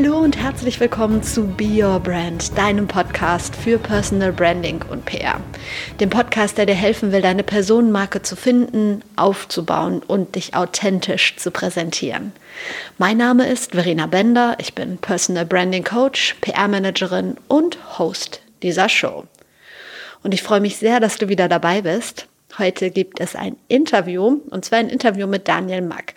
Hallo und herzlich willkommen zu Be Your Brand, deinem Podcast für Personal Branding und PR. Dem Podcast, der dir helfen will, deine Personenmarke zu finden, aufzubauen und dich authentisch zu präsentieren. Mein Name ist Verena Bender, ich bin Personal Branding Coach, PR-Managerin und Host dieser Show. Und ich freue mich sehr, dass du wieder dabei bist. Heute gibt es ein Interview, und zwar ein Interview mit Daniel Mack.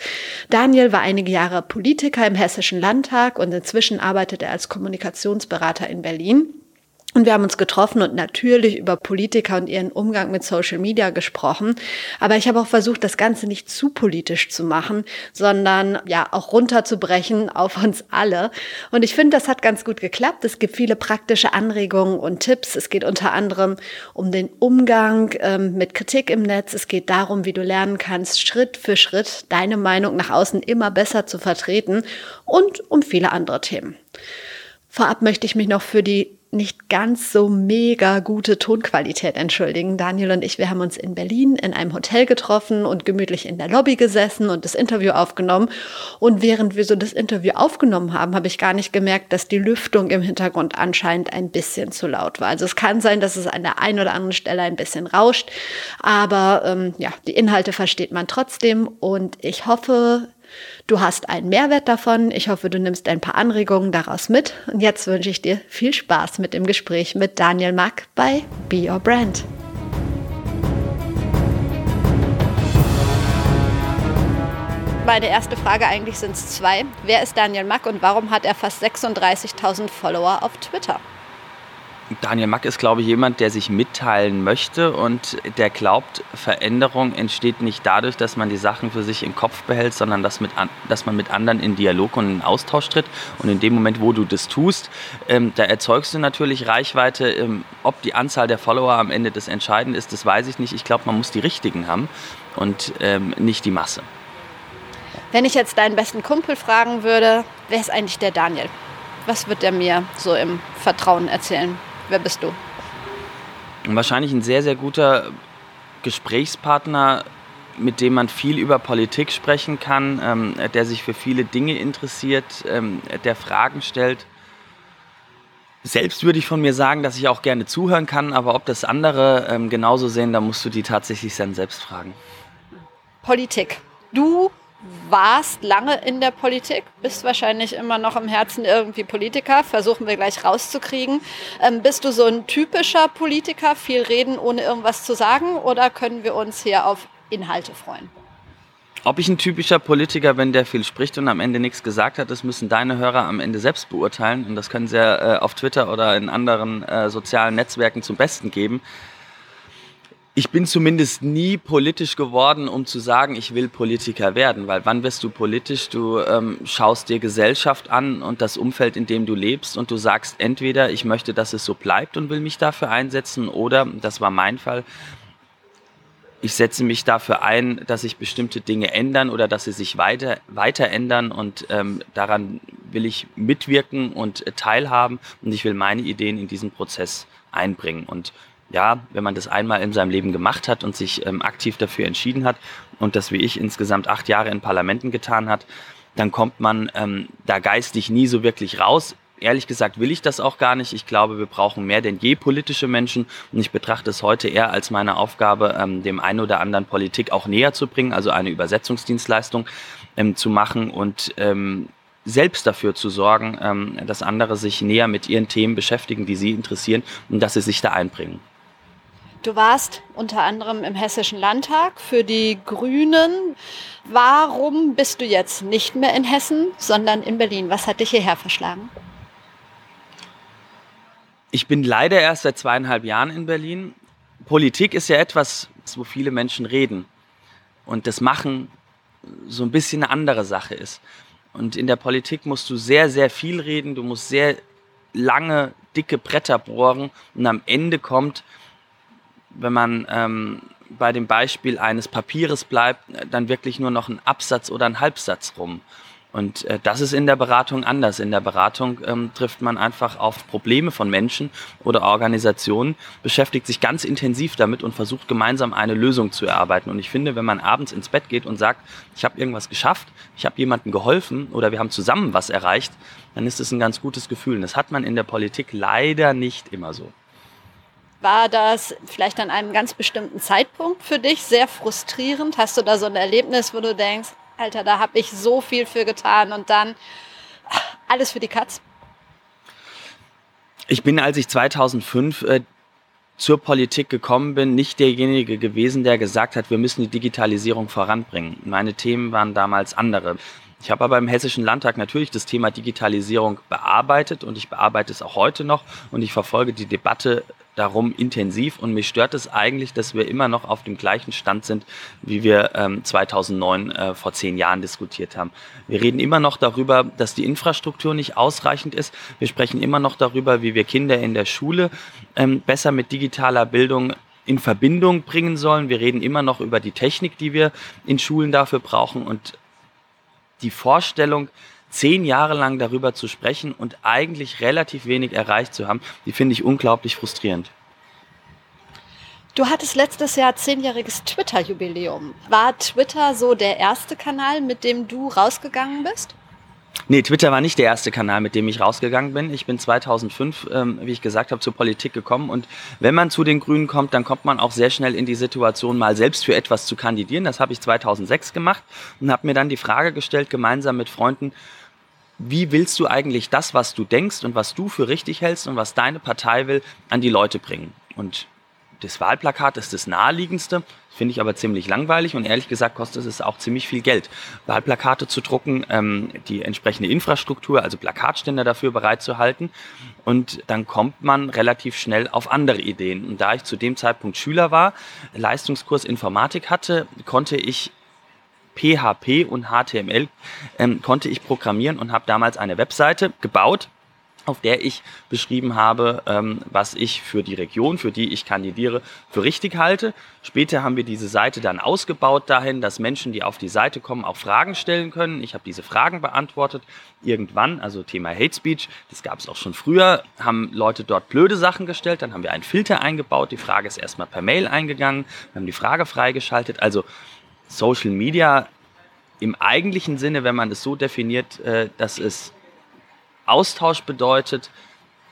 Daniel war einige Jahre Politiker im Hessischen Landtag und inzwischen arbeitet er als Kommunikationsberater in Berlin. Und wir haben uns getroffen und natürlich über Politiker und ihren Umgang mit Social Media gesprochen. Aber ich habe auch versucht, das Ganze nicht zu politisch zu machen, sondern ja auch runterzubrechen auf uns alle. Und ich finde, das hat ganz gut geklappt. Es gibt viele praktische Anregungen und Tipps. Es geht unter anderem um den Umgang ähm, mit Kritik im Netz. Es geht darum, wie du lernen kannst, Schritt für Schritt deine Meinung nach außen immer besser zu vertreten und um viele andere Themen. Vorab möchte ich mich noch für die nicht ganz so mega gute Tonqualität entschuldigen. Daniel und ich, wir haben uns in Berlin in einem Hotel getroffen und gemütlich in der Lobby gesessen und das Interview aufgenommen. Und während wir so das Interview aufgenommen haben, habe ich gar nicht gemerkt, dass die Lüftung im Hintergrund anscheinend ein bisschen zu laut war. Also es kann sein, dass es an der einen oder anderen Stelle ein bisschen rauscht, aber ähm, ja, die Inhalte versteht man trotzdem und ich hoffe, Du hast einen Mehrwert davon. Ich hoffe, du nimmst ein paar Anregungen daraus mit. Und jetzt wünsche ich dir viel Spaß mit dem Gespräch mit Daniel Mack bei Be Your Brand. Meine erste Frage eigentlich sind es zwei. Wer ist Daniel Mack und warum hat er fast 36.000 Follower auf Twitter? Daniel Mack ist, glaube ich, jemand, der sich mitteilen möchte und der glaubt, Veränderung entsteht nicht dadurch, dass man die Sachen für sich im Kopf behält, sondern dass, mit, dass man mit anderen in Dialog und in Austausch tritt. Und in dem Moment, wo du das tust, ähm, da erzeugst du natürlich Reichweite. Ähm, ob die Anzahl der Follower am Ende das Entscheidende ist, das weiß ich nicht. Ich glaube, man muss die richtigen haben und ähm, nicht die Masse. Wenn ich jetzt deinen besten Kumpel fragen würde, wer ist eigentlich der Daniel? Was wird er mir so im Vertrauen erzählen? Wer bist du? Wahrscheinlich ein sehr, sehr guter Gesprächspartner, mit dem man viel über Politik sprechen kann, ähm, der sich für viele Dinge interessiert, ähm, der Fragen stellt. Selbst würde ich von mir sagen, dass ich auch gerne zuhören kann, aber ob das andere ähm, genauso sehen, da musst du die tatsächlich dann selbst fragen. Politik. Du warst lange in der Politik, bist wahrscheinlich immer noch im Herzen irgendwie Politiker, versuchen wir gleich rauszukriegen. Ähm, bist du so ein typischer Politiker, viel reden, ohne irgendwas zu sagen, oder können wir uns hier auf Inhalte freuen? Ob ich ein typischer Politiker bin, der viel spricht und am Ende nichts gesagt hat, das müssen deine Hörer am Ende selbst beurteilen. Und das können sie äh, auf Twitter oder in anderen äh, sozialen Netzwerken zum Besten geben ich bin zumindest nie politisch geworden, um zu sagen, ich will Politiker werden, weil wann wirst du politisch? Du ähm, schaust dir Gesellschaft an und das Umfeld, in dem du lebst und du sagst entweder, ich möchte, dass es so bleibt und will mich dafür einsetzen oder, das war mein Fall, ich setze mich dafür ein, dass sich bestimmte Dinge ändern oder dass sie sich weiter, weiter ändern und ähm, daran will ich mitwirken und äh, teilhaben und ich will meine Ideen in diesen Prozess einbringen und ja, wenn man das einmal in seinem Leben gemacht hat und sich ähm, aktiv dafür entschieden hat und das wie ich insgesamt acht Jahre in Parlamenten getan hat, dann kommt man ähm, da geistig nie so wirklich raus. Ehrlich gesagt will ich das auch gar nicht. Ich glaube, wir brauchen mehr denn je politische Menschen und ich betrachte es heute eher als meine Aufgabe, ähm, dem einen oder anderen Politik auch näher zu bringen, also eine Übersetzungsdienstleistung ähm, zu machen und ähm, selbst dafür zu sorgen, ähm, dass andere sich näher mit ihren Themen beschäftigen, die sie interessieren und dass sie sich da einbringen. Du warst unter anderem im Hessischen Landtag für die Grünen. Warum bist du jetzt nicht mehr in Hessen, sondern in Berlin? Was hat dich hierher verschlagen? Ich bin leider erst seit zweieinhalb Jahren in Berlin. Politik ist ja etwas, wo viele Menschen reden und das Machen so ein bisschen eine andere Sache ist. Und in der Politik musst du sehr, sehr viel reden, du musst sehr lange, dicke Bretter bohren und am Ende kommt wenn man ähm, bei dem Beispiel eines Papieres bleibt, dann wirklich nur noch ein Absatz oder ein Halbsatz rum. Und äh, das ist in der Beratung anders. In der Beratung ähm, trifft man einfach auf Probleme von Menschen oder Organisationen, beschäftigt sich ganz intensiv damit und versucht gemeinsam eine Lösung zu erarbeiten. Und ich finde, wenn man abends ins Bett geht und sagt, ich habe irgendwas geschafft, ich habe jemandem geholfen oder wir haben zusammen was erreicht, dann ist es ein ganz gutes Gefühl. Und das hat man in der Politik leider nicht immer so. War das vielleicht an einem ganz bestimmten Zeitpunkt für dich sehr frustrierend? Hast du da so ein Erlebnis, wo du denkst, Alter, da habe ich so viel für getan und dann alles für die Katz? Ich bin, als ich 2005 äh, zur Politik gekommen bin, nicht derjenige gewesen, der gesagt hat, wir müssen die Digitalisierung voranbringen. Meine Themen waren damals andere. Ich habe aber im Hessischen Landtag natürlich das Thema Digitalisierung bearbeitet und ich bearbeite es auch heute noch und ich verfolge die Debatte darum intensiv und mich stört es eigentlich, dass wir immer noch auf dem gleichen Stand sind, wie wir ähm, 2009 äh, vor zehn Jahren diskutiert haben. Wir reden immer noch darüber, dass die Infrastruktur nicht ausreichend ist. Wir sprechen immer noch darüber, wie wir Kinder in der Schule ähm, besser mit digitaler Bildung in Verbindung bringen sollen. Wir reden immer noch über die Technik, die wir in Schulen dafür brauchen und die Vorstellung, zehn Jahre lang darüber zu sprechen und eigentlich relativ wenig erreicht zu haben, die finde ich unglaublich frustrierend. Du hattest letztes Jahr zehnjähriges Twitter-Jubiläum. War Twitter so der erste Kanal, mit dem du rausgegangen bist? Nee, Twitter war nicht der erste Kanal, mit dem ich rausgegangen bin. Ich bin 2005, ähm, wie ich gesagt habe, zur Politik gekommen. Und wenn man zu den Grünen kommt, dann kommt man auch sehr schnell in die Situation, mal selbst für etwas zu kandidieren. Das habe ich 2006 gemacht und habe mir dann die Frage gestellt, gemeinsam mit Freunden, wie willst du eigentlich das, was du denkst und was du für richtig hältst und was deine Partei will, an die Leute bringen? Und das Wahlplakat ist das naheliegendste, finde ich aber ziemlich langweilig und ehrlich gesagt kostet es auch ziemlich viel Geld, Wahlplakate zu drucken, ähm, die entsprechende Infrastruktur, also Plakatständer dafür bereitzuhalten und dann kommt man relativ schnell auf andere Ideen. Und da ich zu dem Zeitpunkt Schüler war, Leistungskurs Informatik hatte, konnte ich PHP und HTML ähm, konnte ich programmieren und habe damals eine Webseite gebaut, auf der ich beschrieben habe, ähm, was ich für die Region, für die ich kandidiere, für richtig halte. Später haben wir diese Seite dann ausgebaut dahin, dass Menschen, die auf die Seite kommen, auch Fragen stellen können. Ich habe diese Fragen beantwortet. Irgendwann, also Thema Hate Speech, das gab es auch schon früher, haben Leute dort blöde Sachen gestellt. Dann haben wir einen Filter eingebaut. Die Frage ist erstmal per Mail eingegangen. Wir haben die Frage freigeschaltet. Also Social Media im eigentlichen Sinne, wenn man es so definiert, äh, dass es Austausch bedeutet,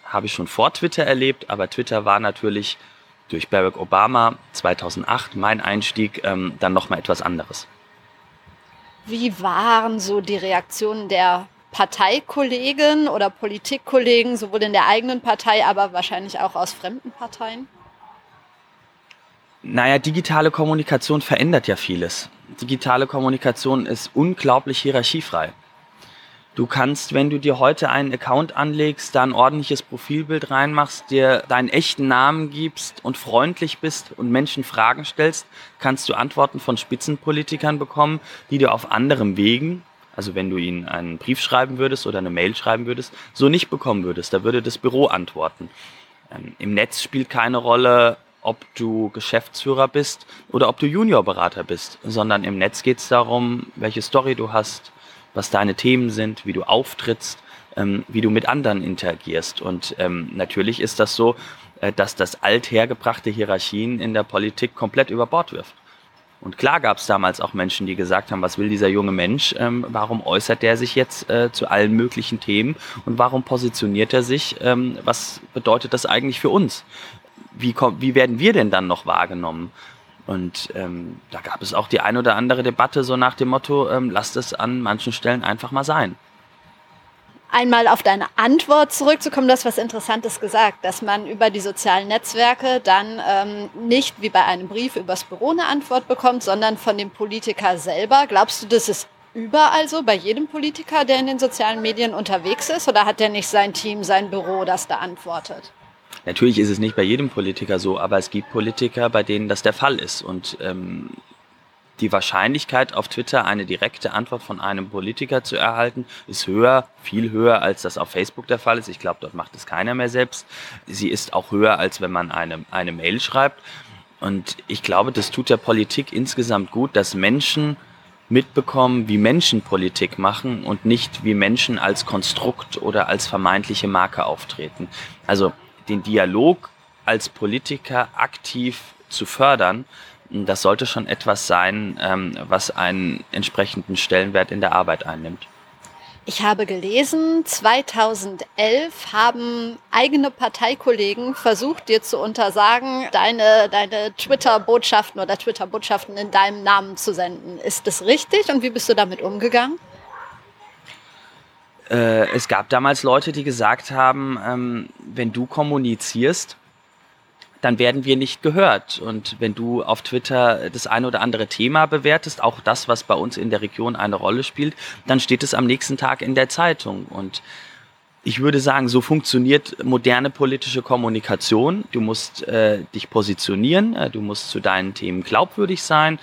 habe ich schon vor Twitter erlebt, aber Twitter war natürlich durch Barack Obama 2008 mein Einstieg ähm, dann nochmal etwas anderes. Wie waren so die Reaktionen der Parteikollegen oder Politikkollegen, sowohl in der eigenen Partei, aber wahrscheinlich auch aus fremden Parteien? Naja, digitale Kommunikation verändert ja vieles. Digitale Kommunikation ist unglaublich hierarchiefrei. Du kannst, wenn du dir heute einen Account anlegst, da ein ordentliches Profilbild reinmachst, dir deinen echten Namen gibst und freundlich bist und Menschen Fragen stellst, kannst du Antworten von Spitzenpolitikern bekommen, die du auf anderem Wegen, also wenn du ihnen einen Brief schreiben würdest oder eine Mail schreiben würdest, so nicht bekommen würdest. Da würde das Büro antworten. Ähm, Im Netz spielt keine Rolle, ob du Geschäftsführer bist oder ob du Juniorberater bist, sondern im Netz geht es darum, welche Story du hast, was deine Themen sind, wie du auftrittst, ähm, wie du mit anderen interagierst. Und ähm, natürlich ist das so, äh, dass das althergebrachte Hierarchien in der Politik komplett über Bord wirft. Und klar gab es damals auch Menschen, die gesagt haben, was will dieser junge Mensch, ähm, warum äußert der sich jetzt äh, zu allen möglichen Themen und warum positioniert er sich, ähm, was bedeutet das eigentlich für uns? Wie, wie werden wir denn dann noch wahrgenommen? Und ähm, da gab es auch die ein oder andere Debatte so nach dem Motto, ähm, lasst es an manchen Stellen einfach mal sein. Einmal auf deine Antwort zurückzukommen, du hast was Interessantes gesagt, dass man über die sozialen Netzwerke dann ähm, nicht wie bei einem Brief übers Büro eine Antwort bekommt, sondern von dem Politiker selber. Glaubst du, das ist überall so, bei jedem Politiker, der in den sozialen Medien unterwegs ist? Oder hat der nicht sein Team, sein Büro, das da antwortet? Natürlich ist es nicht bei jedem Politiker so, aber es gibt Politiker, bei denen das der Fall ist. Und ähm, die Wahrscheinlichkeit, auf Twitter eine direkte Antwort von einem Politiker zu erhalten, ist höher, viel höher, als das auf Facebook der Fall ist. Ich glaube, dort macht es keiner mehr selbst. Sie ist auch höher, als wenn man eine, eine Mail schreibt. Und ich glaube, das tut der Politik insgesamt gut, dass Menschen mitbekommen, wie Menschen Politik machen und nicht wie Menschen als Konstrukt oder als vermeintliche Marke auftreten. Also den Dialog als Politiker aktiv zu fördern, das sollte schon etwas sein, ähm, was einen entsprechenden Stellenwert in der Arbeit einnimmt. Ich habe gelesen, 2011 haben eigene Parteikollegen versucht, dir zu untersagen, deine, deine Twitter-Botschaften oder Twitter-Botschaften in deinem Namen zu senden. Ist das richtig und wie bist du damit umgegangen? Äh, es gab damals Leute, die gesagt haben, ähm, wenn du kommunizierst, dann werden wir nicht gehört. Und wenn du auf Twitter das eine oder andere Thema bewertest, auch das, was bei uns in der Region eine Rolle spielt, dann steht es am nächsten Tag in der Zeitung. Und ich würde sagen, so funktioniert moderne politische Kommunikation. Du musst äh, dich positionieren, äh, du musst zu deinen Themen glaubwürdig sein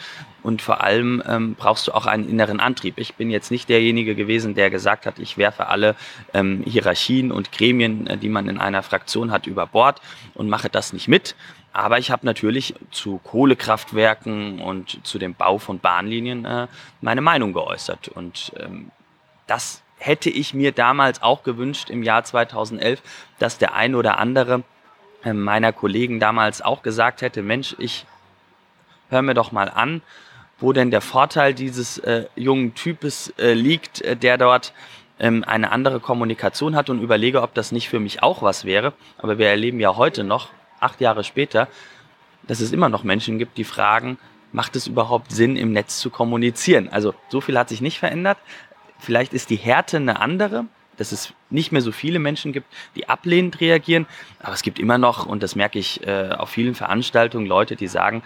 und vor allem ähm, brauchst du auch einen inneren Antrieb. Ich bin jetzt nicht derjenige gewesen, der gesagt hat, ich werfe alle ähm, Hierarchien und Gremien, äh, die man in einer Fraktion hat, über Bord und mache das nicht mit. Aber ich habe natürlich zu Kohlekraftwerken und zu dem Bau von Bahnlinien äh, meine Meinung geäußert. Und ähm, das hätte ich mir damals auch gewünscht im Jahr 2011, dass der ein oder andere äh, meiner Kollegen damals auch gesagt hätte, Mensch, ich höre mir doch mal an, wo denn der Vorteil dieses äh, jungen Types äh, liegt, äh, der dort ähm, eine andere Kommunikation hat und überlege, ob das nicht für mich auch was wäre. Aber wir erleben ja heute noch, acht Jahre später, dass es immer noch Menschen gibt, die fragen, macht es überhaupt Sinn, im Netz zu kommunizieren? Also so viel hat sich nicht verändert. Vielleicht ist die Härte eine andere, dass es nicht mehr so viele Menschen gibt, die ablehnend reagieren. Aber es gibt immer noch, und das merke ich äh, auf vielen Veranstaltungen, Leute, die sagen,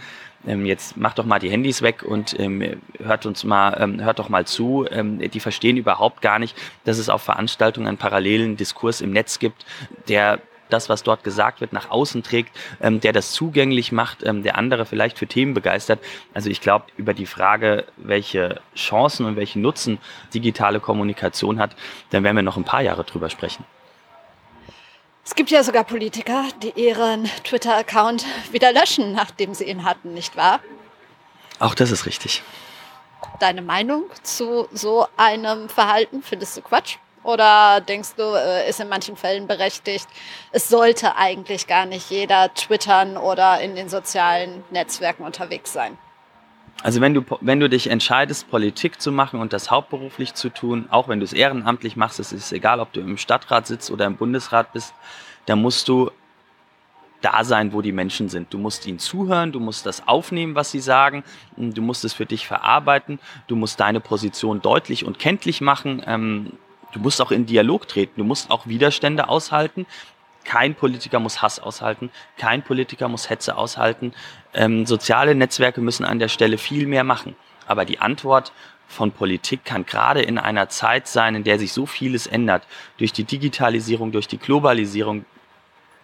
ähm, jetzt macht doch mal die Handys weg und ähm, hört uns mal, ähm, hört doch mal zu. Ähm, die verstehen überhaupt gar nicht, dass es auf Veranstaltungen einen parallelen Diskurs im Netz gibt, der das, was dort gesagt wird, nach außen trägt, ähm, der das zugänglich macht, ähm, der andere vielleicht für Themen begeistert. Also ich glaube, über die Frage, welche Chancen und welchen Nutzen digitale Kommunikation hat, dann werden wir noch ein paar Jahre drüber sprechen. Es gibt ja sogar Politiker, die ihren Twitter-Account wieder löschen, nachdem sie ihn hatten, nicht wahr? Auch das ist richtig. Deine Meinung zu so einem Verhalten findest du Quatsch? Oder denkst du, äh, ist in manchen Fällen berechtigt? Es sollte eigentlich gar nicht jeder twittern oder in den sozialen Netzwerken unterwegs sein. Also wenn du, wenn du dich entscheidest, Politik zu machen und das hauptberuflich zu tun, auch wenn du es ehrenamtlich machst, es ist egal, ob du im Stadtrat sitzt oder im Bundesrat bist, dann musst du da sein, wo die Menschen sind. Du musst ihnen zuhören, du musst das aufnehmen, was sie sagen, du musst es für dich verarbeiten, du musst deine Position deutlich und kenntlich machen. Ähm, du musst auch in Dialog treten, du musst auch Widerstände aushalten. Kein Politiker muss Hass aushalten, kein Politiker muss Hetze aushalten. Ähm, soziale Netzwerke müssen an der Stelle viel mehr machen. Aber die Antwort von Politik kann gerade in einer Zeit sein, in der sich so vieles ändert, durch die Digitalisierung, durch die Globalisierung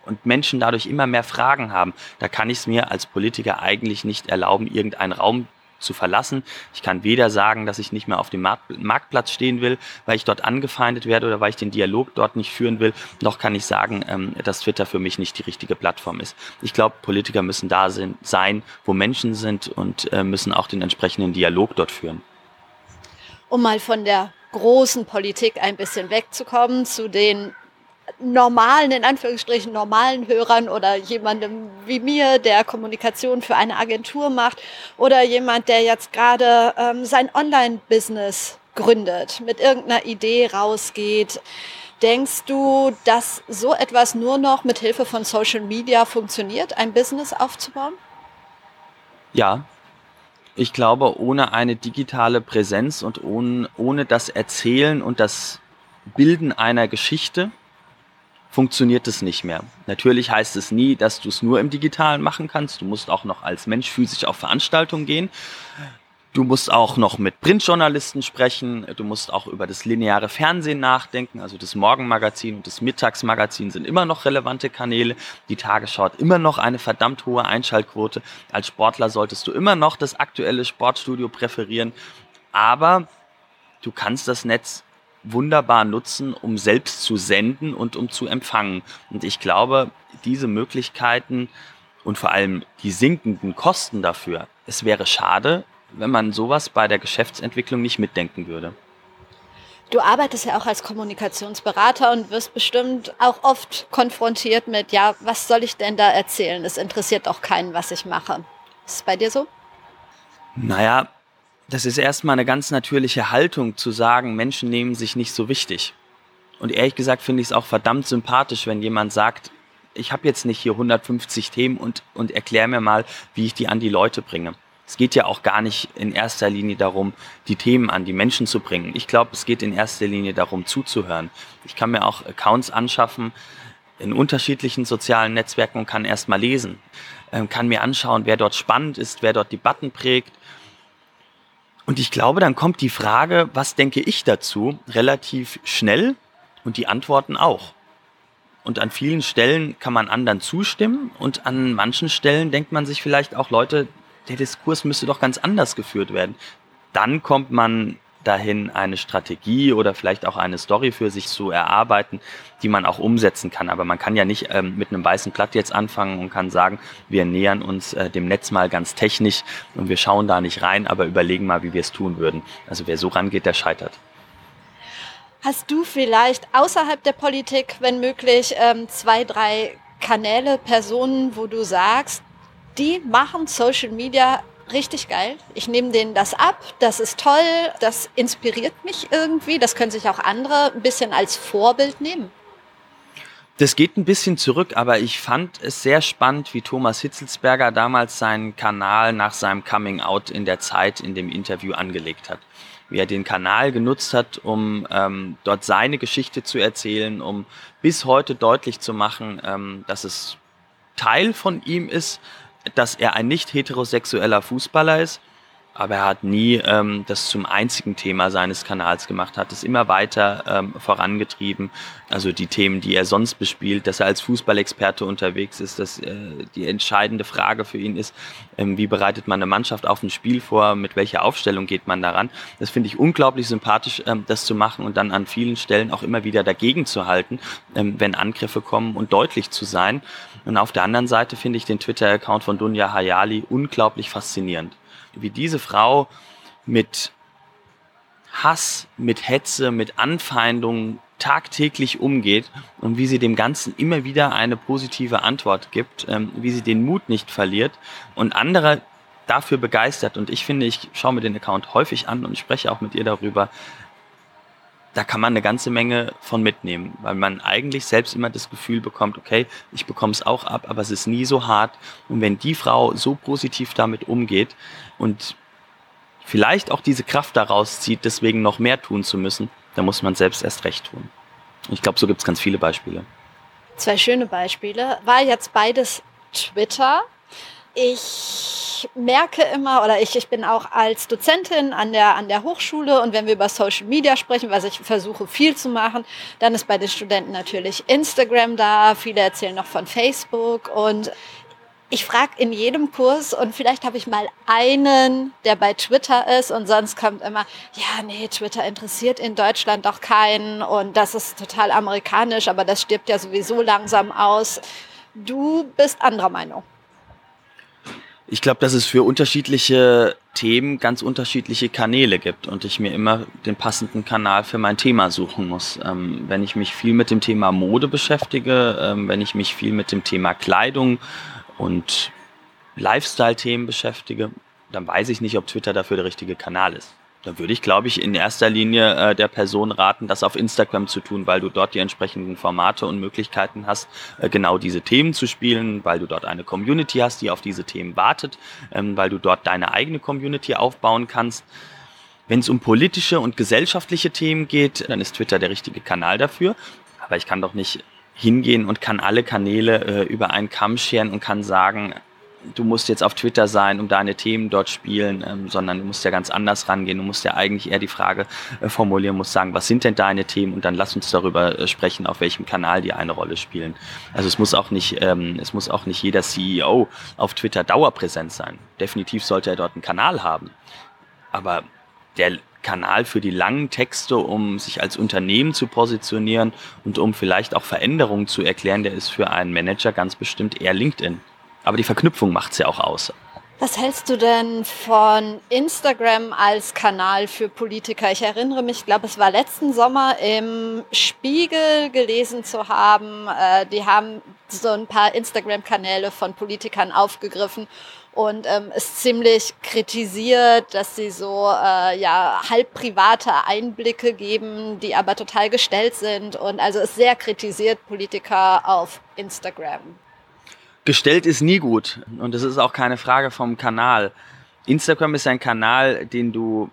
und Menschen dadurch immer mehr Fragen haben, da kann ich es mir als Politiker eigentlich nicht erlauben, irgendeinen Raum zu verlassen. Ich kann weder sagen, dass ich nicht mehr auf dem Marktplatz stehen will, weil ich dort angefeindet werde oder weil ich den Dialog dort nicht führen will, noch kann ich sagen, ähm, dass Twitter für mich nicht die richtige Plattform ist. Ich glaube, Politiker müssen da sein, wo Menschen sind und äh, müssen auch den entsprechenden Dialog dort führen. Um mal von der großen Politik ein bisschen wegzukommen zu den normalen, in Anführungsstrichen normalen Hörern oder jemandem wie mir, der Kommunikation für eine Agentur macht oder jemand, der jetzt gerade ähm, sein Online-Business gründet, mit irgendeiner Idee rausgeht. Denkst du, dass so etwas nur noch mit Hilfe von Social Media funktioniert, ein Business aufzubauen? Ja, ich glaube, ohne eine digitale Präsenz und ohne, ohne das Erzählen und das Bilden einer Geschichte funktioniert es nicht mehr. Natürlich heißt es nie, dass du es nur im Digitalen machen kannst. Du musst auch noch als Mensch physisch auf Veranstaltungen gehen. Du musst auch noch mit Printjournalisten sprechen. Du musst auch über das lineare Fernsehen nachdenken. Also das Morgenmagazin und das Mittagsmagazin sind immer noch relevante Kanäle. Die Tagesschau hat immer noch eine verdammt hohe Einschaltquote. Als Sportler solltest du immer noch das aktuelle Sportstudio präferieren. Aber du kannst das Netz wunderbar nutzen, um selbst zu senden und um zu empfangen. Und ich glaube, diese Möglichkeiten und vor allem die sinkenden Kosten dafür, es wäre schade, wenn man sowas bei der Geschäftsentwicklung nicht mitdenken würde. Du arbeitest ja auch als Kommunikationsberater und wirst bestimmt auch oft konfrontiert mit, ja, was soll ich denn da erzählen? Es interessiert auch keinen, was ich mache. Ist es bei dir so? Naja, das ist erstmal eine ganz natürliche Haltung zu sagen, Menschen nehmen sich nicht so wichtig. Und ehrlich gesagt finde ich es auch verdammt sympathisch, wenn jemand sagt, ich habe jetzt nicht hier 150 Themen und, und erklär mir mal, wie ich die an die Leute bringe. Es geht ja auch gar nicht in erster Linie darum, die Themen an die Menschen zu bringen. Ich glaube, es geht in erster Linie darum, zuzuhören. Ich kann mir auch Accounts anschaffen in unterschiedlichen sozialen Netzwerken und kann erst mal lesen. Ähm, kann mir anschauen, wer dort spannend ist, wer dort Debatten prägt. Und ich glaube, dann kommt die Frage, was denke ich dazu, relativ schnell und die Antworten auch. Und an vielen Stellen kann man anderen zustimmen und an manchen Stellen denkt man sich vielleicht auch, Leute, der Diskurs müsste doch ganz anders geführt werden. Dann kommt man dahin, eine Strategie oder vielleicht auch eine Story für sich zu erarbeiten, die man auch umsetzen kann. Aber man kann ja nicht ähm, mit einem weißen Blatt jetzt anfangen und kann sagen, wir nähern uns äh, dem Netz mal ganz technisch und wir schauen da nicht rein, aber überlegen mal, wie wir es tun würden. Also wer so rangeht, der scheitert. Hast du vielleicht außerhalb der Politik, wenn möglich, ähm, zwei, drei Kanäle, Personen, wo du sagst, die machen Social Media richtig geil. Ich nehme denen das ab, das ist toll, das inspiriert mich irgendwie. Das können sich auch andere ein bisschen als Vorbild nehmen. Das geht ein bisschen zurück, aber ich fand es sehr spannend, wie Thomas Hitzelsberger damals seinen Kanal nach seinem Coming Out in der Zeit in dem Interview angelegt hat. Wie er den Kanal genutzt hat, um ähm, dort seine Geschichte zu erzählen, um bis heute deutlich zu machen, ähm, dass es Teil von ihm ist, dass er ein nicht heterosexueller Fußballer ist, aber er hat nie ähm, das zum einzigen Thema seines Kanals gemacht, hat es immer weiter ähm, vorangetrieben. Also die Themen, die er sonst bespielt, dass er als Fußballexperte unterwegs ist, dass äh, die entscheidende Frage für ihn ist, ähm, wie bereitet man eine Mannschaft auf ein Spiel vor, mit welcher Aufstellung geht man daran. Das finde ich unglaublich sympathisch, ähm, das zu machen und dann an vielen Stellen auch immer wieder dagegen zu halten, ähm, wenn Angriffe kommen und deutlich zu sein. Und auf der anderen Seite finde ich den Twitter-Account von Dunja Hayali unglaublich faszinierend. Wie diese Frau mit Hass, mit Hetze, mit Anfeindungen tagtäglich umgeht und wie sie dem Ganzen immer wieder eine positive Antwort gibt, ähm, wie sie den Mut nicht verliert und andere dafür begeistert. Und ich finde, ich schaue mir den Account häufig an und spreche auch mit ihr darüber, da kann man eine ganze Menge von mitnehmen, weil man eigentlich selbst immer das Gefühl bekommt, okay, ich bekomme es auch ab, aber es ist nie so hart. Und wenn die Frau so positiv damit umgeht und vielleicht auch diese Kraft daraus zieht, deswegen noch mehr tun zu müssen, dann muss man selbst erst recht tun. Ich glaube, so gibt es ganz viele Beispiele. Zwei schöne Beispiele. War jetzt beides Twitter ich merke immer, oder ich, ich bin auch als Dozentin an der, an der Hochschule und wenn wir über Social Media sprechen, was ich versuche viel zu machen, dann ist bei den Studenten natürlich Instagram da, viele erzählen noch von Facebook und ich frage in jedem Kurs und vielleicht habe ich mal einen, der bei Twitter ist und sonst kommt immer, ja, nee, Twitter interessiert in Deutschland doch keinen und das ist total amerikanisch, aber das stirbt ja sowieso langsam aus. Du bist anderer Meinung. Ich glaube, dass es für unterschiedliche Themen ganz unterschiedliche Kanäle gibt und ich mir immer den passenden Kanal für mein Thema suchen muss. Ähm, wenn ich mich viel mit dem Thema Mode beschäftige, ähm, wenn ich mich viel mit dem Thema Kleidung und Lifestyle-Themen beschäftige, dann weiß ich nicht, ob Twitter dafür der richtige Kanal ist. Da würde ich, glaube ich, in erster Linie äh, der Person raten, das auf Instagram zu tun, weil du dort die entsprechenden Formate und Möglichkeiten hast, äh, genau diese Themen zu spielen, weil du dort eine Community hast, die auf diese Themen wartet, ähm, weil du dort deine eigene Community aufbauen kannst. Wenn es um politische und gesellschaftliche Themen geht, dann ist Twitter der richtige Kanal dafür. Aber ich kann doch nicht hingehen und kann alle Kanäle äh, über einen Kamm scheren und kann sagen, du musst jetzt auf Twitter sein, um deine Themen dort spielen, ähm, sondern du musst ja ganz anders rangehen. Du musst ja eigentlich eher die Frage äh, formulieren, musst sagen, was sind denn deine Themen und dann lass uns darüber äh, sprechen, auf welchem Kanal die eine Rolle spielen. Also es muss auch nicht, ähm, es muss auch nicht jeder CEO auf Twitter dauerpräsent sein. Definitiv sollte er dort einen Kanal haben. Aber der Kanal für die langen Texte, um sich als Unternehmen zu positionieren und um vielleicht auch Veränderungen zu erklären, der ist für einen Manager ganz bestimmt eher LinkedIn. Aber die Verknüpfung macht es ja auch aus. Was hältst du denn von Instagram als Kanal für Politiker? Ich erinnere mich, ich glaube, es war letzten Sommer im Spiegel gelesen zu haben. Äh, die haben so ein paar Instagram-Kanäle von Politikern aufgegriffen und ähm, ist ziemlich kritisiert, dass sie so äh, ja halb private Einblicke geben, die aber total gestellt sind und also ist sehr kritisiert Politiker auf Instagram. Gestellt ist nie gut und es ist auch keine Frage vom Kanal. Instagram ist ein Kanal, den du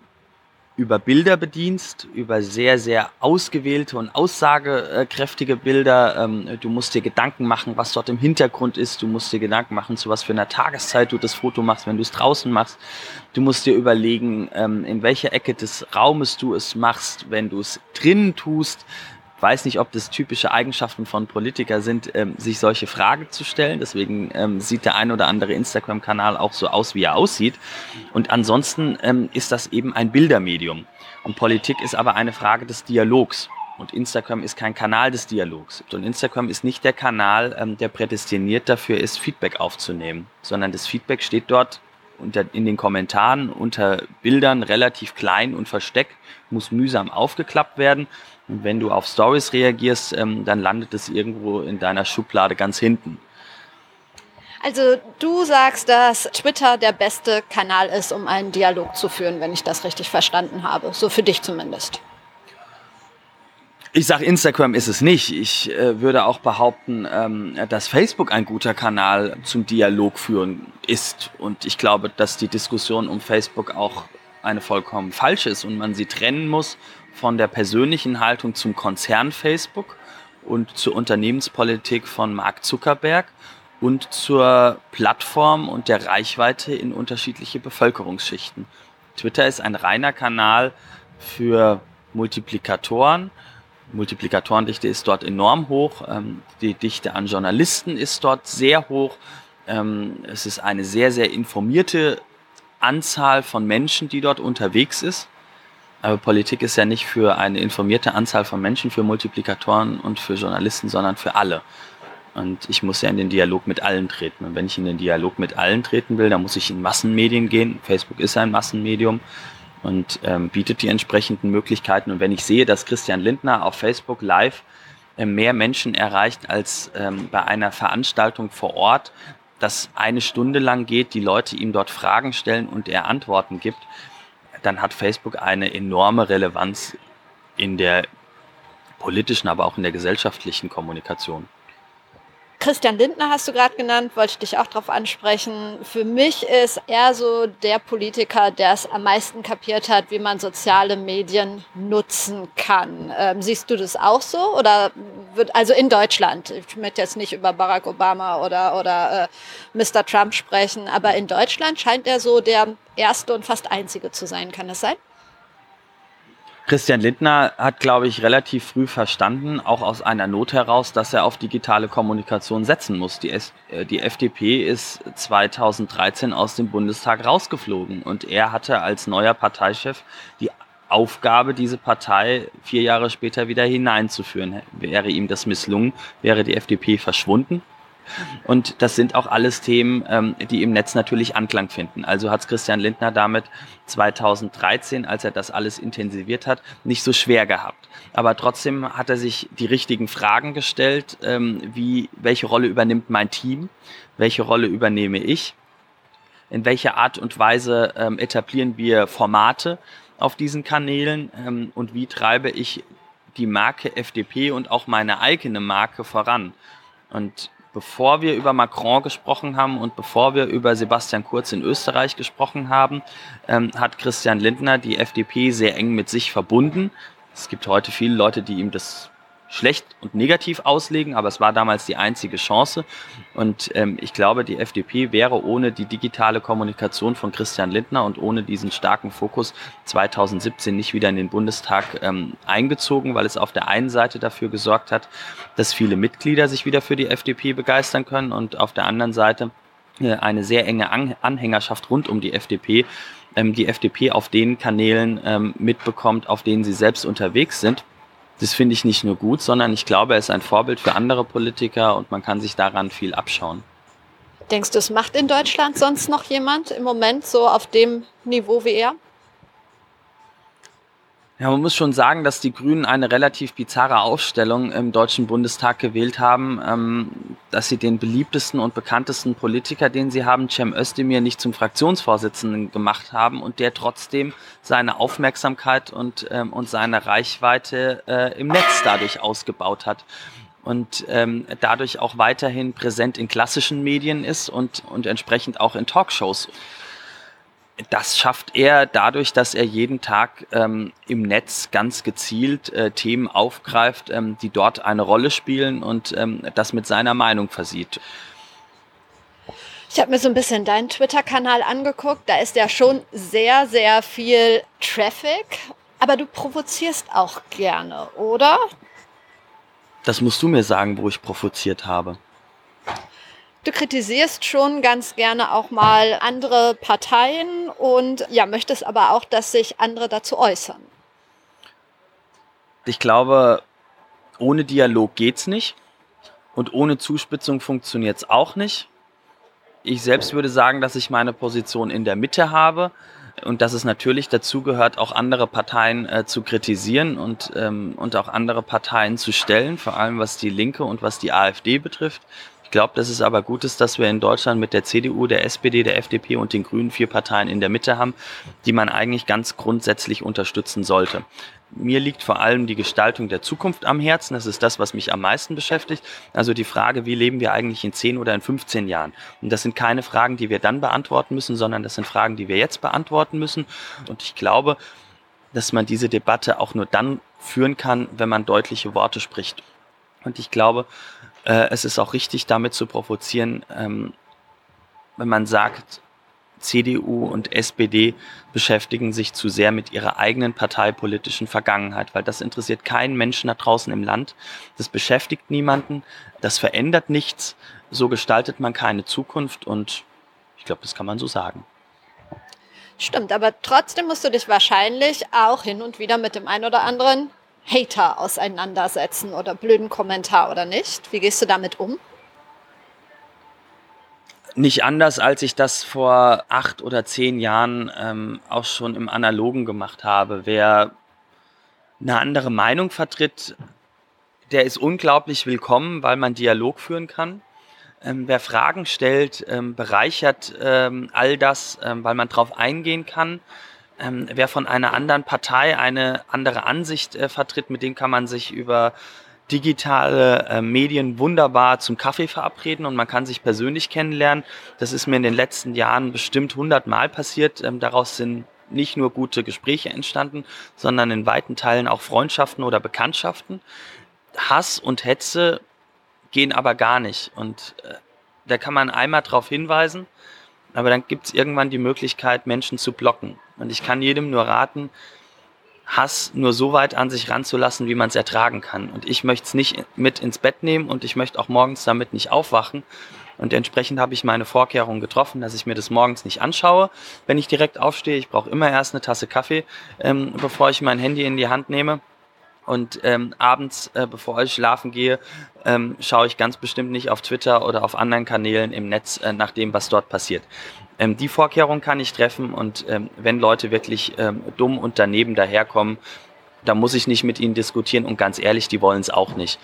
über Bilder bedienst, über sehr, sehr ausgewählte und aussagekräftige Bilder. Ähm, du musst dir Gedanken machen, was dort im Hintergrund ist. Du musst dir Gedanken machen, zu was für einer Tageszeit du das Foto machst, wenn du es draußen machst. Du musst dir überlegen, ähm, in welcher Ecke des Raumes du es machst, wenn du es drinnen tust weiß nicht, ob das typische Eigenschaften von Politiker sind, ähm, sich solche Fragen zu stellen. Deswegen ähm, sieht der ein oder andere Instagram-Kanal auch so aus, wie er aussieht. Und ansonsten ähm, ist das eben ein Bildermedium. Und Politik ist aber eine Frage des Dialogs. Und Instagram ist kein Kanal des Dialogs. Und Instagram ist nicht der Kanal, ähm, der prädestiniert dafür ist, Feedback aufzunehmen, sondern das Feedback steht dort unter, in den Kommentaren unter Bildern relativ klein und versteckt, muss mühsam aufgeklappt werden. Und wenn du auf Stories reagierst, ähm, dann landet es irgendwo in deiner Schublade ganz hinten. Also du sagst, dass Twitter der beste Kanal ist, um einen Dialog zu führen, wenn ich das richtig verstanden habe. So für dich zumindest. Ich sage, Instagram ist es nicht. Ich äh, würde auch behaupten, ähm, dass Facebook ein guter Kanal zum Dialog führen ist. Und ich glaube, dass die Diskussion um Facebook auch eine vollkommen falsche ist und man sie trennen muss von der persönlichen Haltung zum Konzern Facebook und zur Unternehmenspolitik von Mark Zuckerberg und zur Plattform und der Reichweite in unterschiedliche Bevölkerungsschichten. Twitter ist ein reiner Kanal für Multiplikatoren. Multiplikatorendichte ist dort enorm hoch. Ähm, die Dichte an Journalisten ist dort sehr hoch. Ähm, es ist eine sehr, sehr informierte Anzahl von Menschen, die dort unterwegs ist. Aber Politik ist ja nicht für eine informierte Anzahl von Menschen, für Multiplikatoren und für Journalisten, sondern für alle. Und ich muss ja in den Dialog mit allen treten. Und wenn ich in den Dialog mit allen treten will, dann muss ich in Massenmedien gehen. Facebook ist ein Massenmedium und ähm, bietet die entsprechenden Möglichkeiten. Und wenn ich sehe, dass Christian Lindner auf Facebook live äh, mehr Menschen erreicht als ähm, bei einer Veranstaltung vor Ort, das eine Stunde lang geht, die Leute ihm dort Fragen stellen und er Antworten gibt, dann hat Facebook eine enorme Relevanz in der politischen, aber auch in der gesellschaftlichen Kommunikation. Christian Lindner hast du gerade genannt, wollte ich dich auch darauf ansprechen. Für mich ist er so der Politiker, der es am meisten kapiert hat, wie man soziale Medien nutzen kann. Ähm, siehst du das auch so? Oder wird, also in Deutschland, ich möchte jetzt nicht über Barack Obama oder, oder äh, Mr. Trump sprechen, aber in Deutschland scheint er so der erste und fast einzige zu sein. Kann das sein? Christian Lindner hat, glaube ich, relativ früh verstanden, auch aus einer Not heraus, dass er auf digitale Kommunikation setzen muss. Die, S äh, die FDP ist 2013 aus dem Bundestag rausgeflogen und er hatte als neuer Parteichef die Aufgabe, diese Partei vier Jahre später wieder hineinzuführen. Wäre ihm das misslungen, wäre die FDP verschwunden und das sind auch alles Themen, ähm, die im Netz natürlich Anklang finden. Also hat es Christian Lindner damit 2013, als er das alles intensiviert hat, nicht so schwer gehabt. Aber trotzdem hat er sich die richtigen Fragen gestellt, ähm, wie welche Rolle übernimmt mein Team, welche Rolle übernehme ich, in welcher Art und Weise ähm, etablieren wir Formate auf diesen Kanälen ähm, und wie treibe ich die Marke FDP und auch meine eigene Marke voran. Und bevor wir über Macron gesprochen haben und bevor wir über Sebastian Kurz in Österreich gesprochen haben, ähm, hat Christian Lindner die FDP sehr eng mit sich verbunden. Es gibt heute viele Leute, die ihm das schlecht und negativ auslegen, aber es war damals die einzige Chance. Und ähm, ich glaube, die FDP wäre ohne die digitale Kommunikation von Christian Lindner und ohne diesen starken Fokus 2017 nicht wieder in den Bundestag ähm, eingezogen, weil es auf der einen Seite dafür gesorgt hat, dass viele Mitglieder sich wieder für die FDP begeistern können und auf der anderen Seite äh, eine sehr enge Anhängerschaft rund um die FDP, ähm, die FDP auf den Kanälen ähm, mitbekommt, auf denen sie selbst unterwegs sind das finde ich nicht nur gut, sondern ich glaube, er ist ein Vorbild für andere Politiker und man kann sich daran viel abschauen. Denkst du, es macht in Deutschland sonst noch jemand im Moment so auf dem Niveau wie er? Ja, man muss schon sagen, dass die Grünen eine relativ bizarre Aufstellung im Deutschen Bundestag gewählt haben, ähm, dass sie den beliebtesten und bekanntesten Politiker, den sie haben, Cem Özdemir, nicht zum Fraktionsvorsitzenden gemacht haben und der trotzdem seine Aufmerksamkeit und, ähm, und seine Reichweite äh, im Netz dadurch ausgebaut hat und ähm, dadurch auch weiterhin präsent in klassischen Medien ist und, und entsprechend auch in Talkshows das schafft er dadurch, dass er jeden Tag ähm, im Netz ganz gezielt äh, Themen aufgreift, ähm, die dort eine Rolle spielen und ähm, das mit seiner Meinung versieht. Ich habe mir so ein bisschen deinen Twitter-Kanal angeguckt. Da ist ja schon sehr, sehr viel Traffic. Aber du provozierst auch gerne, oder? Das musst du mir sagen, wo ich provoziert habe. Du kritisierst schon ganz gerne auch mal andere Parteien und ja, möchtest aber auch, dass sich andere dazu äußern. Ich glaube, ohne Dialog geht's nicht und ohne Zuspitzung funktioniert es auch nicht. Ich selbst würde sagen, dass ich meine Position in der Mitte habe und dass es natürlich dazu gehört, auch andere Parteien äh, zu kritisieren und, ähm, und auch andere Parteien zu stellen, vor allem was die Linke und was die AfD betrifft glaube, dass es aber gut ist, dass wir in Deutschland mit der CDU, der SPD, der FDP und den Grünen vier Parteien in der Mitte haben, die man eigentlich ganz grundsätzlich unterstützen sollte. Mir liegt vor allem die Gestaltung der Zukunft am Herzen. Das ist das, was mich am meisten beschäftigt. Also die Frage, wie leben wir eigentlich in 10 oder in 15 Jahren? Und das sind keine Fragen, die wir dann beantworten müssen, sondern das sind Fragen, die wir jetzt beantworten müssen. Und ich glaube, dass man diese Debatte auch nur dann führen kann, wenn man deutliche Worte spricht. Und ich glaube, äh, es ist auch richtig, damit zu provozieren, ähm, wenn man sagt, CDU und SPD beschäftigen sich zu sehr mit ihrer eigenen parteipolitischen Vergangenheit, weil das interessiert keinen Menschen da draußen im Land. Das beschäftigt niemanden, das verändert nichts, so gestaltet man keine Zukunft und ich glaube, das kann man so sagen. Stimmt, aber trotzdem musst du dich wahrscheinlich auch hin und wieder mit dem einen oder anderen Hater auseinandersetzen oder blöden Kommentar oder nicht? Wie gehst du damit um? Nicht anders, als ich das vor acht oder zehn Jahren ähm, auch schon im Analogen gemacht habe. Wer eine andere Meinung vertritt, der ist unglaublich willkommen, weil man Dialog führen kann. Ähm, wer Fragen stellt, ähm, bereichert ähm, all das, ähm, weil man darauf eingehen kann ähm, wer von einer anderen Partei eine andere Ansicht äh, vertritt, mit dem kann man sich über digitale äh, Medien wunderbar zum Kaffee verabreden und man kann sich persönlich kennenlernen. Das ist mir in den letzten Jahren bestimmt hundertmal passiert. Ähm, daraus sind nicht nur gute Gespräche entstanden, sondern in weiten Teilen auch Freundschaften oder Bekanntschaften. Hass und Hetze gehen aber gar nicht. Und äh, da kann man einmal darauf hinweisen, aber dann gibt es irgendwann die Möglichkeit, Menschen zu blocken. Und ich kann jedem nur raten, Hass nur so weit an sich ranzulassen, wie man es ertragen kann. Und ich möchte es nicht mit ins Bett nehmen und ich möchte auch morgens damit nicht aufwachen. Und entsprechend habe ich meine Vorkehrungen getroffen, dass ich mir das morgens nicht anschaue, wenn ich direkt aufstehe. Ich brauche immer erst eine Tasse Kaffee, ähm, bevor ich mein Handy in die Hand nehme. Und ähm, abends, äh, bevor ich schlafen gehe, ähm, schaue ich ganz bestimmt nicht auf Twitter oder auf anderen Kanälen im Netz äh, nach dem, was dort passiert. Ähm, die Vorkehrung kann ich treffen und ähm, wenn Leute wirklich ähm, dumm und daneben daherkommen, da muss ich nicht mit ihnen diskutieren und ganz ehrlich, die wollen es auch nicht.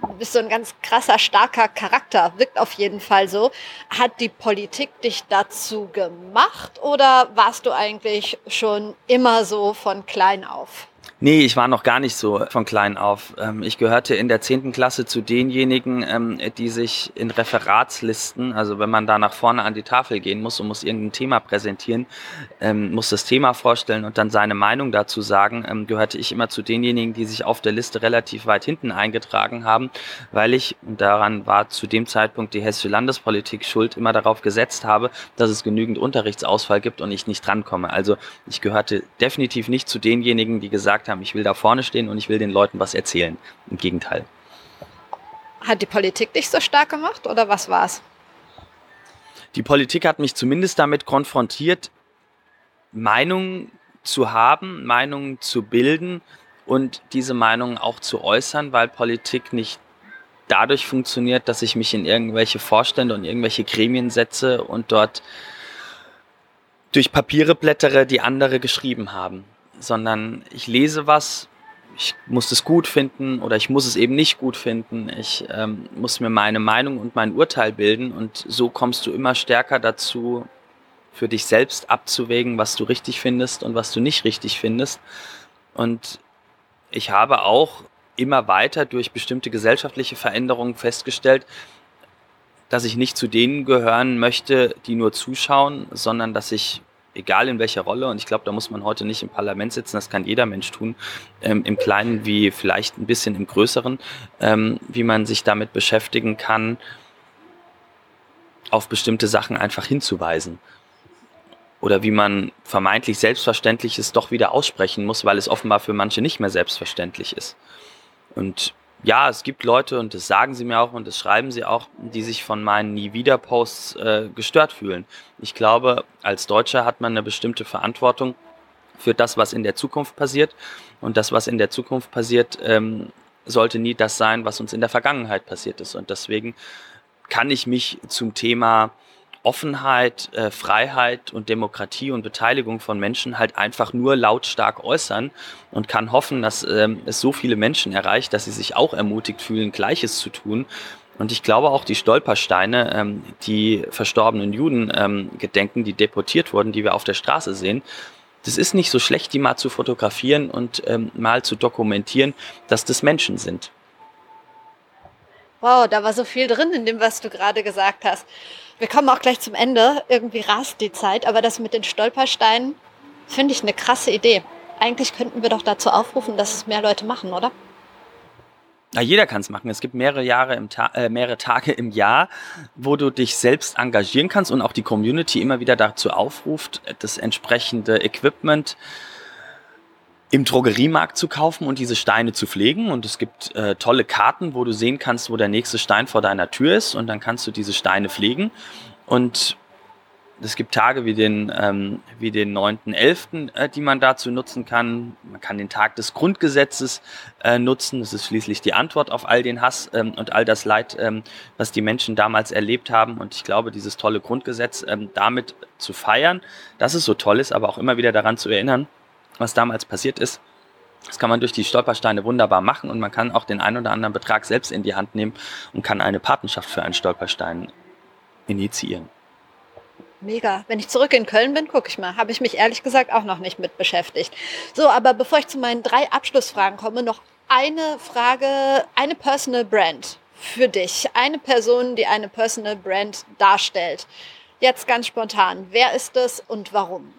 Du bist so ein ganz krasser, starker Charakter, wirkt auf jeden Fall so. Hat die Politik dich dazu gemacht oder warst du eigentlich schon immer so von klein auf? Nee, ich war noch gar nicht so von klein auf. Ähm, ich gehörte in der zehnten Klasse zu denjenigen, ähm, die sich in Referatslisten, also wenn man da nach vorne an die Tafel gehen muss und muss irgendein Thema präsentieren, ähm, muss das Thema vorstellen und dann seine Meinung dazu sagen, gehörte ich immer zu denjenigen, die sich auf der Liste relativ weit hinten eingetragen haben, weil ich, und daran war zu dem Zeitpunkt die hessische Landespolitik schuld, immer darauf gesetzt habe, dass es genügend Unterrichtsausfall gibt und ich nicht drankomme. Also ich gehörte definitiv nicht zu denjenigen, die gesagt haben, ich will da vorne stehen und ich will den Leuten was erzählen. Im Gegenteil. Hat die Politik dich so stark gemacht oder was war's? Die Politik hat mich zumindest damit konfrontiert, Meinungen zu haben, Meinungen zu bilden und diese Meinungen auch zu äußern, weil Politik nicht dadurch funktioniert, dass ich mich in irgendwelche Vorstände und irgendwelche Gremien setze und dort durch Papiere blättere, die andere geschrieben haben, sondern ich lese was, ich muss es gut finden oder ich muss es eben nicht gut finden. Ich ähm, muss mir meine Meinung und mein Urteil bilden und so kommst du immer stärker dazu, für dich selbst abzuwägen, was du richtig findest und was du nicht richtig findest. Und ich habe auch immer weiter durch bestimmte gesellschaftliche Veränderungen festgestellt, dass ich nicht zu denen gehören möchte, die nur zuschauen, sondern dass ich egal in welcher Rolle, und ich glaube, da muss man heute nicht im Parlament sitzen, das kann jeder Mensch tun, ähm, im Kleinen wie vielleicht ein bisschen im Größeren, ähm, wie man sich damit beschäftigen kann, auf bestimmte Sachen einfach hinzuweisen. Oder wie man vermeintlich Selbstverständliches doch wieder aussprechen muss, weil es offenbar für manche nicht mehr selbstverständlich ist. Und ja, es gibt Leute, und das sagen sie mir auch und das schreiben sie auch, die sich von meinen Nie-Wieder-Posts äh, gestört fühlen. Ich glaube, als Deutscher hat man eine bestimmte Verantwortung für das, was in der Zukunft passiert. Und das, was in der Zukunft passiert, ähm, sollte nie das sein, was uns in der Vergangenheit passiert ist. Und deswegen kann ich mich zum Thema Offenheit, äh, Freiheit und Demokratie und Beteiligung von Menschen halt einfach nur lautstark äußern und kann hoffen, dass ähm, es so viele Menschen erreicht, dass sie sich auch ermutigt fühlen, Gleiches zu tun. Und ich glaube auch die Stolpersteine, ähm, die verstorbenen Juden ähm, gedenken, die deportiert wurden, die wir auf der Straße sehen, das ist nicht so schlecht, die mal zu fotografieren und ähm, mal zu dokumentieren, dass das Menschen sind. Wow, da war so viel drin in dem, was du gerade gesagt hast. Wir kommen auch gleich zum Ende. Irgendwie rast die Zeit, aber das mit den Stolpersteinen finde ich eine krasse Idee. Eigentlich könnten wir doch dazu aufrufen, dass es mehr Leute machen, oder? Na, jeder kann es machen. Es gibt mehrere Jahre im Ta äh, mehrere Tage im Jahr, wo du dich selbst engagieren kannst und auch die Community immer wieder dazu aufruft, das entsprechende Equipment im Drogeriemarkt zu kaufen und diese Steine zu pflegen. Und es gibt äh, tolle Karten, wo du sehen kannst, wo der nächste Stein vor deiner Tür ist. Und dann kannst du diese Steine pflegen. Und es gibt Tage wie den, ähm, wie den 9.11., äh, die man dazu nutzen kann. Man kann den Tag des Grundgesetzes äh, nutzen. Das ist schließlich die Antwort auf all den Hass ähm, und all das Leid, ähm, was die Menschen damals erlebt haben. Und ich glaube, dieses tolle Grundgesetz ähm, damit zu feiern, dass es so toll ist, aber auch immer wieder daran zu erinnern, was damals passiert ist. Das kann man durch die Stolpersteine wunderbar machen und man kann auch den einen oder anderen Betrag selbst in die Hand nehmen und kann eine Patenschaft für einen Stolperstein initiieren. Mega. Wenn ich zurück in Köln bin, gucke ich mal. Habe ich mich ehrlich gesagt auch noch nicht mit beschäftigt. So, aber bevor ich zu meinen drei Abschlussfragen komme, noch eine Frage, eine Personal Brand für dich. Eine Person, die eine Personal Brand darstellt. Jetzt ganz spontan. Wer ist es und warum?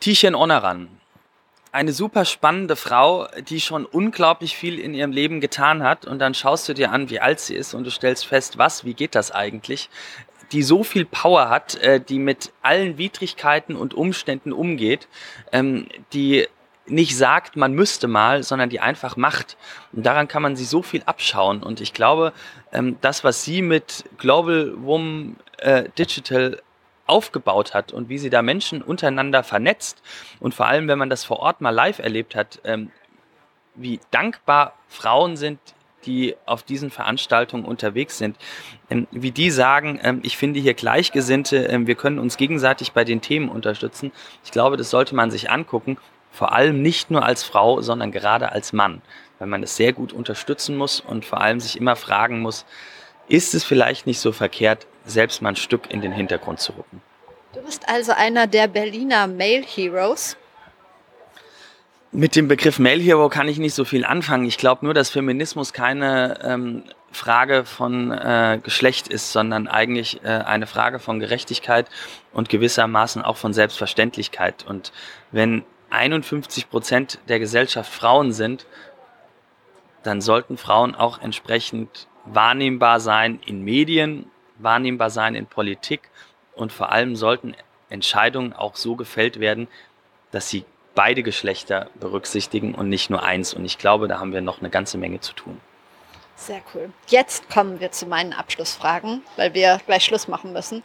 Tischen Onaran. Eine super spannende Frau, die schon unglaublich viel in ihrem Leben getan hat. Und dann schaust du dir an, wie alt sie ist und du stellst fest, was, wie geht das eigentlich? Die so viel Power hat, äh, die mit allen Widrigkeiten und Umständen umgeht, ähm, die nicht sagt, man müsste mal, sondern die einfach macht. Und daran kann man sie so viel abschauen. Und ich glaube, ähm, das, was sie mit Global Woman äh, Digital aufgebaut hat und wie sie da Menschen untereinander vernetzt und vor allem, wenn man das vor Ort mal live erlebt hat, ähm, wie dankbar Frauen sind, die auf diesen Veranstaltungen unterwegs sind, ähm, wie die sagen, ähm, ich finde hier Gleichgesinnte, wir können uns gegenseitig bei den Themen unterstützen. Ich glaube, das sollte man sich angucken, vor allem nicht nur als Frau, sondern gerade als Mann, weil man es sehr gut unterstützen muss und vor allem sich immer fragen muss, ist es vielleicht nicht so verkehrt, selbst mal ein Stück in den Hintergrund zu rücken. Du bist also einer der Berliner Male Heroes. Mit dem Begriff Male Hero kann ich nicht so viel anfangen. Ich glaube nur, dass Feminismus keine ähm, Frage von äh, Geschlecht ist, sondern eigentlich äh, eine Frage von Gerechtigkeit und gewissermaßen auch von Selbstverständlichkeit. Und wenn 51 Prozent der Gesellschaft Frauen sind, dann sollten Frauen auch entsprechend wahrnehmbar sein in Medien, wahrnehmbar sein in Politik und vor allem sollten Entscheidungen auch so gefällt werden, dass sie beide Geschlechter berücksichtigen und nicht nur eins. Und ich glaube, da haben wir noch eine ganze Menge zu tun. Sehr cool. Jetzt kommen wir zu meinen Abschlussfragen, weil wir gleich Schluss machen müssen.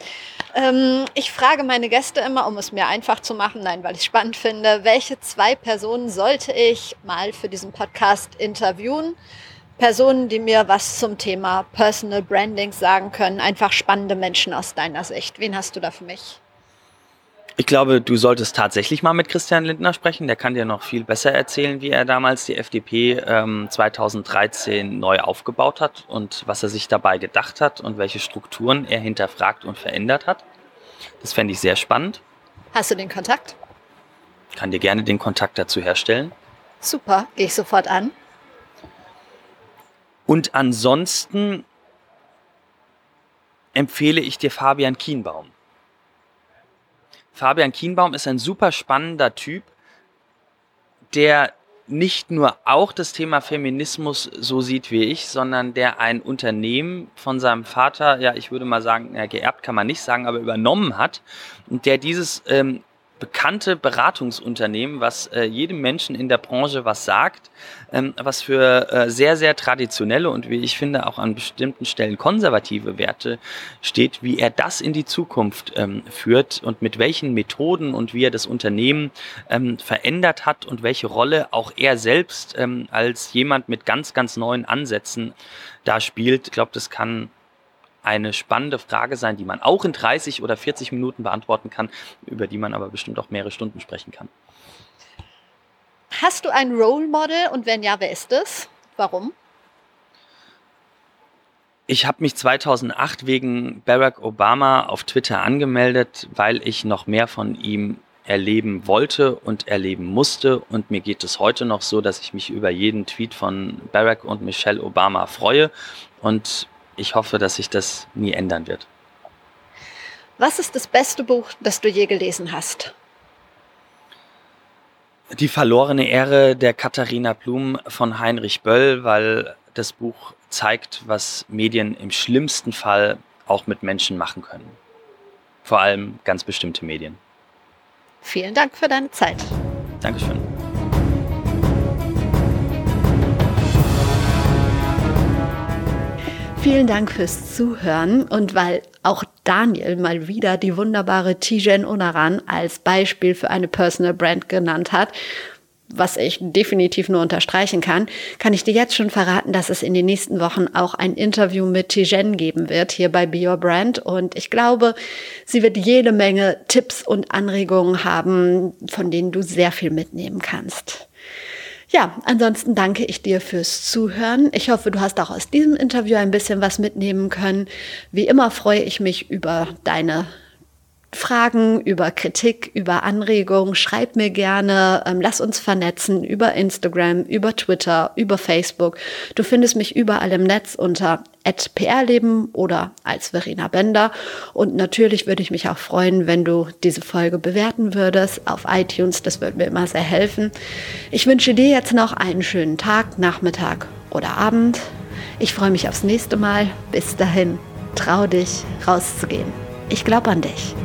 Ähm, ich frage meine Gäste immer, um es mir einfach zu machen, nein, weil ich es spannend finde, welche zwei Personen sollte ich mal für diesen Podcast interviewen? Personen, die mir was zum Thema Personal Branding sagen können, einfach spannende Menschen aus deiner Sicht. Wen hast du da für mich? Ich glaube, du solltest tatsächlich mal mit Christian Lindner sprechen. Der kann dir noch viel besser erzählen, wie er damals die FDP ähm, 2013 neu aufgebaut hat und was er sich dabei gedacht hat und welche Strukturen er hinterfragt und verändert hat. Das fände ich sehr spannend. Hast du den Kontakt? Ich kann dir gerne den Kontakt dazu herstellen. Super, gehe ich sofort an. Und ansonsten empfehle ich dir Fabian Kienbaum. Fabian Kienbaum ist ein super spannender Typ, der nicht nur auch das Thema Feminismus so sieht wie ich, sondern der ein Unternehmen von seinem Vater, ja, ich würde mal sagen, ja, geerbt kann man nicht sagen, aber übernommen hat und der dieses ähm, bekannte Beratungsunternehmen, was äh, jedem Menschen in der Branche was sagt, ähm, was für äh, sehr, sehr traditionelle und wie ich finde auch an bestimmten Stellen konservative Werte steht, wie er das in die Zukunft ähm, führt und mit welchen Methoden und wie er das Unternehmen ähm, verändert hat und welche Rolle auch er selbst ähm, als jemand mit ganz, ganz neuen Ansätzen da spielt. Ich glaube, das kann eine spannende Frage sein, die man auch in 30 oder 40 Minuten beantworten kann, über die man aber bestimmt auch mehrere Stunden sprechen kann. Hast du ein Role Model und wenn ja, wer ist es? Warum? Ich habe mich 2008 wegen Barack Obama auf Twitter angemeldet, weil ich noch mehr von ihm erleben wollte und erleben musste. Und mir geht es heute noch so, dass ich mich über jeden Tweet von Barack und Michelle Obama freue. Und ich hoffe, dass sich das nie ändern wird. Was ist das beste Buch, das du je gelesen hast? Die verlorene Ehre der Katharina Blum von Heinrich Böll, weil das Buch zeigt, was Medien im schlimmsten Fall auch mit Menschen machen können. Vor allem ganz bestimmte Medien. Vielen Dank für deine Zeit. Dankeschön. Vielen Dank fürs Zuhören und weil auch Daniel mal wieder die wunderbare Tijen Onaran als Beispiel für eine Personal Brand genannt hat, was ich definitiv nur unterstreichen kann, kann ich dir jetzt schon verraten, dass es in den nächsten Wochen auch ein Interview mit Tijen geben wird hier bei Be Your Brand. Und ich glaube, sie wird jede Menge Tipps und Anregungen haben, von denen du sehr viel mitnehmen kannst. Ja, ansonsten danke ich dir fürs Zuhören. Ich hoffe, du hast auch aus diesem Interview ein bisschen was mitnehmen können. Wie immer freue ich mich über deine Fragen, über Kritik, über Anregungen, schreib mir gerne, ähm, lass uns vernetzen über Instagram, über Twitter, über Facebook. Du findest mich überall im Netz unter @prleben oder als Verena Bender und natürlich würde ich mich auch freuen, wenn du diese Folge bewerten würdest auf iTunes, das würde mir immer sehr helfen. Ich wünsche dir jetzt noch einen schönen Tag, Nachmittag oder Abend. Ich freue mich aufs nächste Mal. Bis dahin, trau dich rauszugehen. Ich glaube an dich.